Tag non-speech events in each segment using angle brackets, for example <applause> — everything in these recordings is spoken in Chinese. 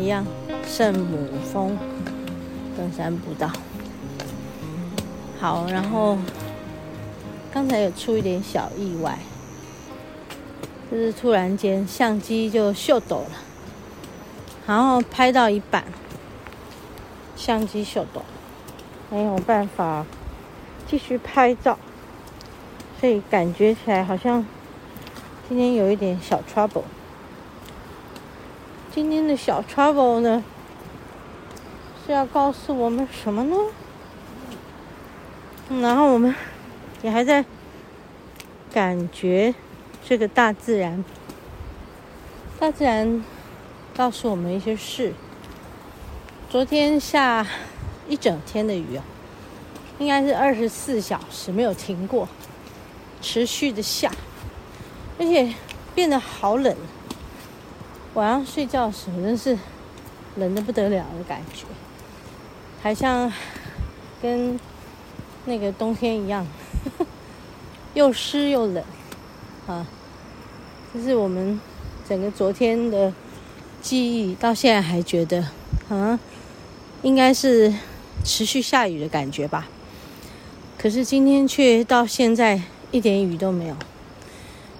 一样圣母峰登山步道。好，然后。刚才有出一点小意外，就是突然间相机就秀抖了，然后拍到一半，相机秀抖，没有办法继续拍照，所以感觉起来好像今天有一点小 trouble。今天的小 trouble 呢，是要告诉我们什么呢？然后我们。也还在感觉这个大自然，大自然告诉我们一些事。昨天下一整天的雨啊，应该是二十四小时没有停过，持续的下，而且变得好冷。晚上睡觉的时候真是冷的不得了的感觉，还像跟那个冬天一样。呵 <laughs> 呵又湿又冷，啊！这是我们整个昨天的记忆，到现在还觉得，啊，应该是持续下雨的感觉吧。可是今天却到现在一点雨都没有，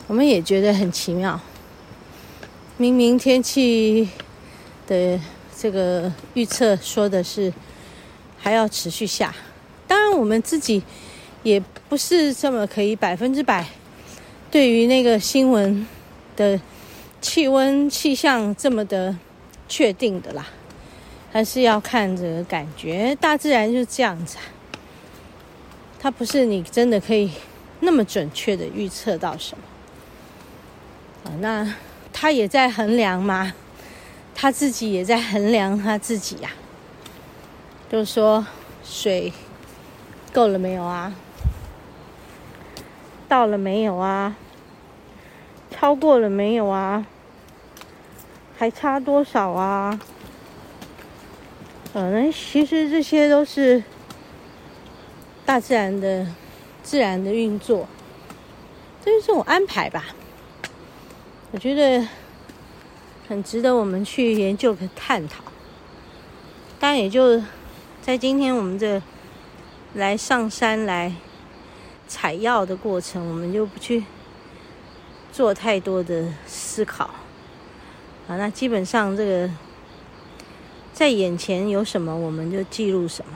我们也觉得很奇妙。明明天气的这个预测说的是还要持续下，当然我们自己。也不是这么可以百分之百对于那个新闻的气温气象这么的确定的啦，还是要看着感觉。大自然就是这样子，它不是你真的可以那么准确的预测到什么啊。那他也在衡量嘛，他自己也在衡量他自己呀，就说水够了没有啊？到了没有啊？超过了没有啊？还差多少啊？嗯，那其实这些都是大自然的自然的运作，这是这种安排吧。我觉得很值得我们去研究和探讨。当然，也就在今天，我们这来上山来。采药的过程，我们就不去做太多的思考啊。那基本上，这个在眼前有什么，我们就记录什么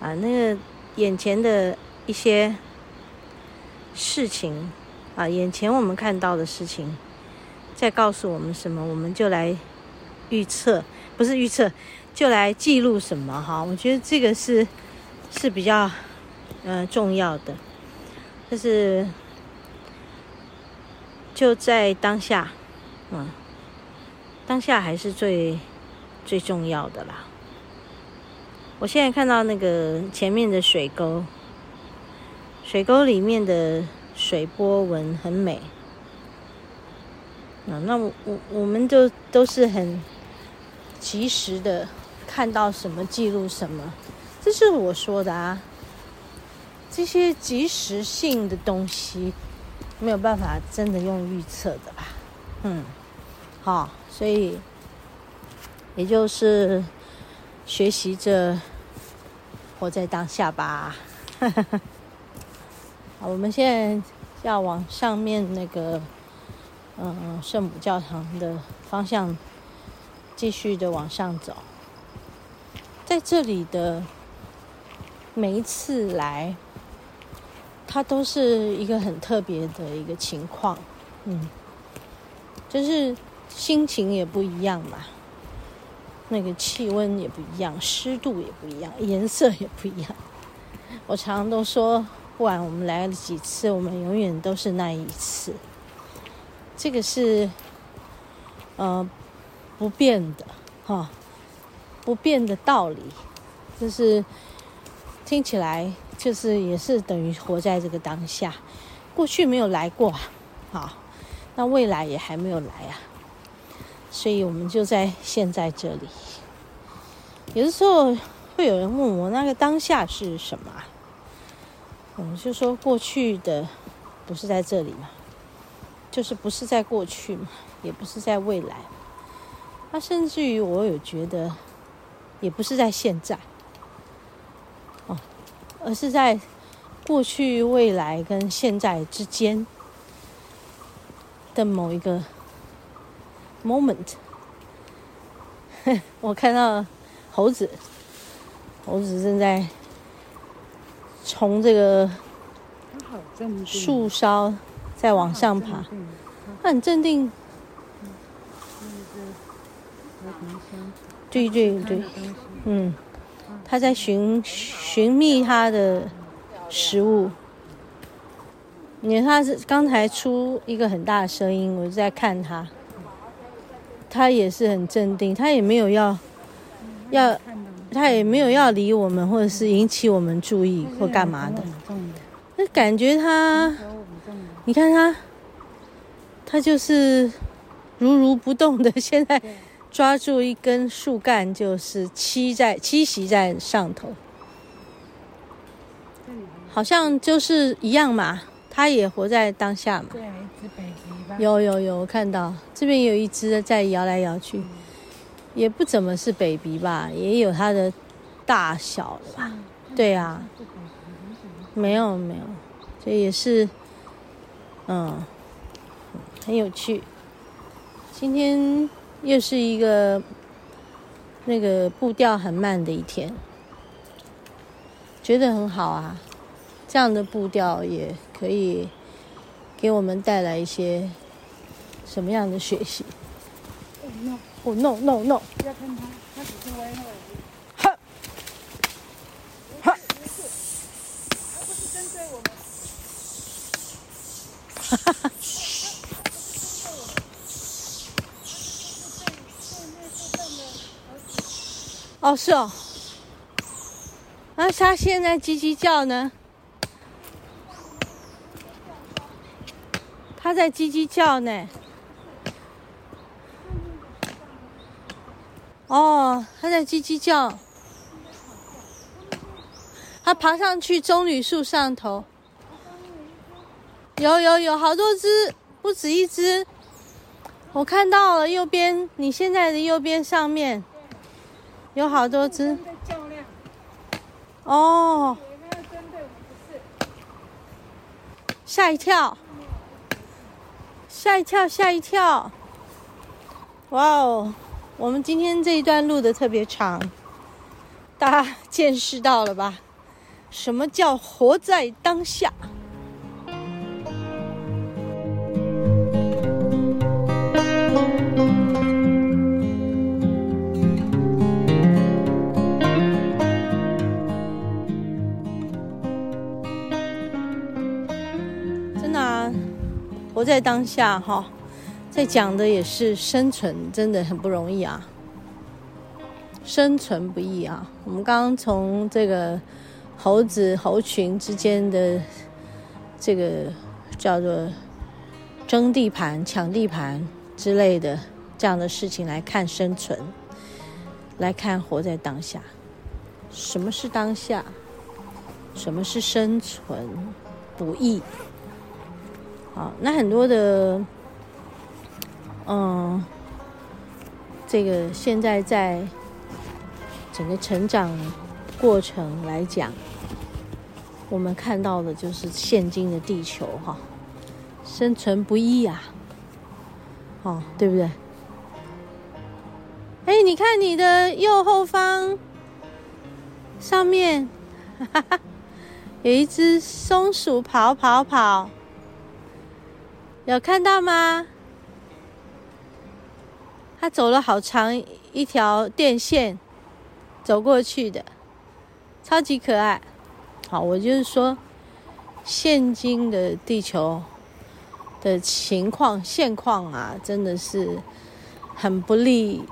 啊。那个眼前的一些事情啊，眼前我们看到的事情，在告诉我们什么，我们就来预测，不是预测，就来记录什么哈。我觉得这个是是比较。呃，重要的就是就在当下，嗯，当下还是最最重要的啦。我现在看到那个前面的水沟，水沟里面的水波纹很美。嗯，那我我们就都是很及时的看到什么记录什么，这是我说的啊。这些及时性的东西没有办法真的用预测的吧？嗯，好，所以也就是学习着活在当下吧。好，我们现在要往上面那个嗯圣母教堂的方向继续的往上走，在这里的每一次来。它都是一个很特别的一个情况，嗯，就是心情也不一样嘛，那个气温也不一样，湿度也不一样，颜色也不一样。我常常都说，不管我们来了几次，我们永远都是那一次。这个是，呃，不变的哈，不变的道理，就是听起来就是也是等于活在这个当下。过去没有来过啊，好，那未来也还没有来啊，所以我们就在现在这里。有的时候会有人问我，那个当下是什么？我们就说过去的不是在这里嘛，就是不是在过去嘛，也不是在未来。那甚至于我有觉得，也不是在现在，哦，而是在过去、未来跟现在之间的某一个 moment。<laughs> <laughs> 我看到猴子，猴子正在从这个树梢再往上爬，它很镇定。对对对，嗯，他在寻寻觅他的食物。你看他是刚才出一个很大的声音，我就在看他，他也是很镇定，他也没有要要，他也没有要理我们，或者是引起我们注意或干嘛的。那感觉他，你看他，他就是如如不动的，现在。抓住一根树干，就是栖在栖息在上头，好像就是一样嘛。他也活在当下嘛。有有有，我看到这边有一只在摇来摇去，也不怎么是 baby 吧，也有它的大小了吧？对啊，没有没有，这也是，嗯，很有趣。今天。又是一个那个步调很慢的一天，觉得很好啊。这样的步调也可以给我们带来一些什么样的学习？哦、no! No no 不要看他，他只是歪歪。哈！哈！他不是针对我们。哈哈哈。哦，是哦。那他现在叽叽叫呢？他在叽叽叫呢。哦，它在叽叽叫。它爬上去棕榈树上头。有有有，好多只，不止一只。我看到了右边，你现在的右边上面。有好多只哦，吓一跳，吓一跳，吓一跳！哇哦，我们今天这一段录的特别长，大家见识到了吧？什么叫活在当下？真的啊活在当下，哈，在讲的也是生存，真的很不容易啊，生存不易啊。我们刚刚从这个猴子猴群之间的这个叫做争地盘、抢地盘之类的这样的事情来看生存，来看活在当下。什么是当下？什么是生存不易？好，那很多的，嗯，这个现在在整个成长过程来讲，我们看到的就是现今的地球哈，生存不易呀，哦，对不对？哎，你看你的右后方上面，哈哈，有一只松鼠跑跑跑。有看到吗？他走了好长一条电线，走过去的，超级可爱。好，我就是说，现今的地球的情况现况啊，真的是很不利，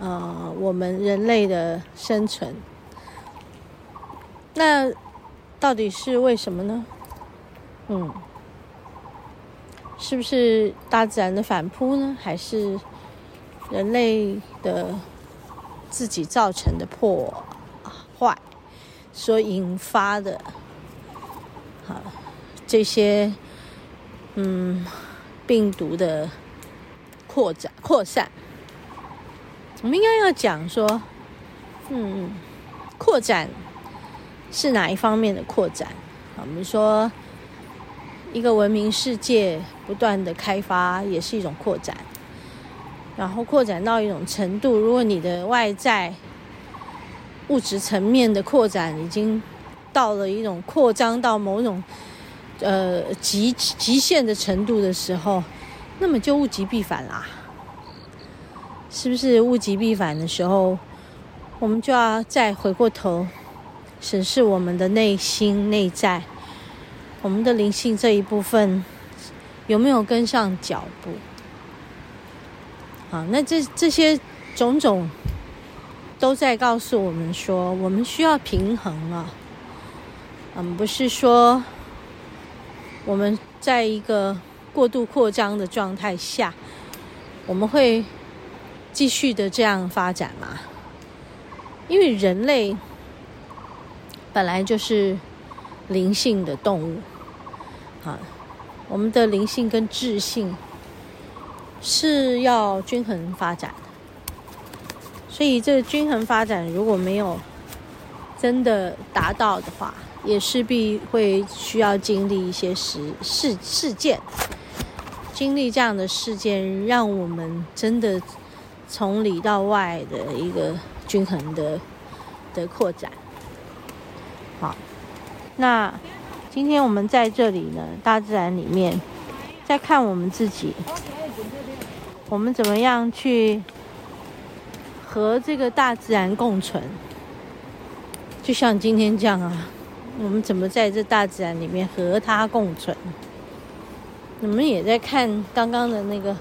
呃，我们人类的生存。那到底是为什么呢？嗯，是不是大自然的反扑呢？还是人类的自己造成的破坏所引发的？好，这些嗯病毒的扩展扩散，我们应该要讲说，嗯，扩展是哪一方面的扩展？啊我们说。一个文明世界不断的开发也是一种扩展，然后扩展到一种程度，如果你的外在物质层面的扩展已经到了一种扩张到某种呃极极限的程度的时候，那么就物极必反啦。是不是物极必反的时候，我们就要再回过头审视我们的内心内在。我们的灵性这一部分有没有跟上脚步？啊，那这这些种种都在告诉我们说，我们需要平衡啊。嗯，不是说我们在一个过度扩张的状态下，我们会继续的这样发展吗？因为人类本来就是灵性的动物。啊，我们的灵性跟智性是要均衡发展，所以这个均衡发展如果没有真的达到的话，也势必会需要经历一些事事事件，经历这样的事件，让我们真的从里到外的一个均衡的的扩展。好，那。今天我们在这里呢，大自然里面，在看我们自己，我们怎么样去和这个大自然共存？就像今天这样啊，我们怎么在这大自然里面和它共存？我们也在看刚刚的那个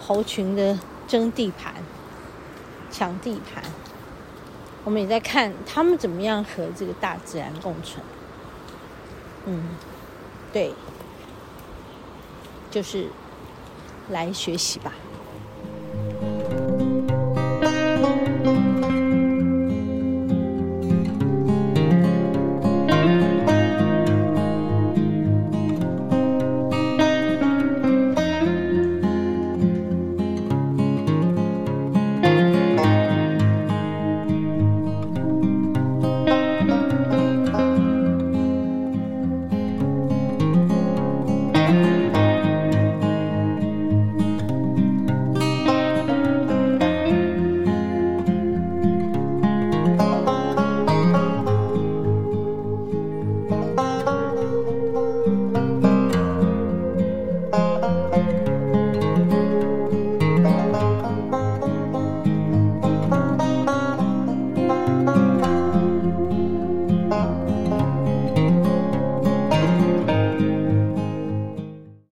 猴群的争地盘、抢地盘，我们也在看他们怎么样和这个大自然共存。嗯，对，就是来学习吧。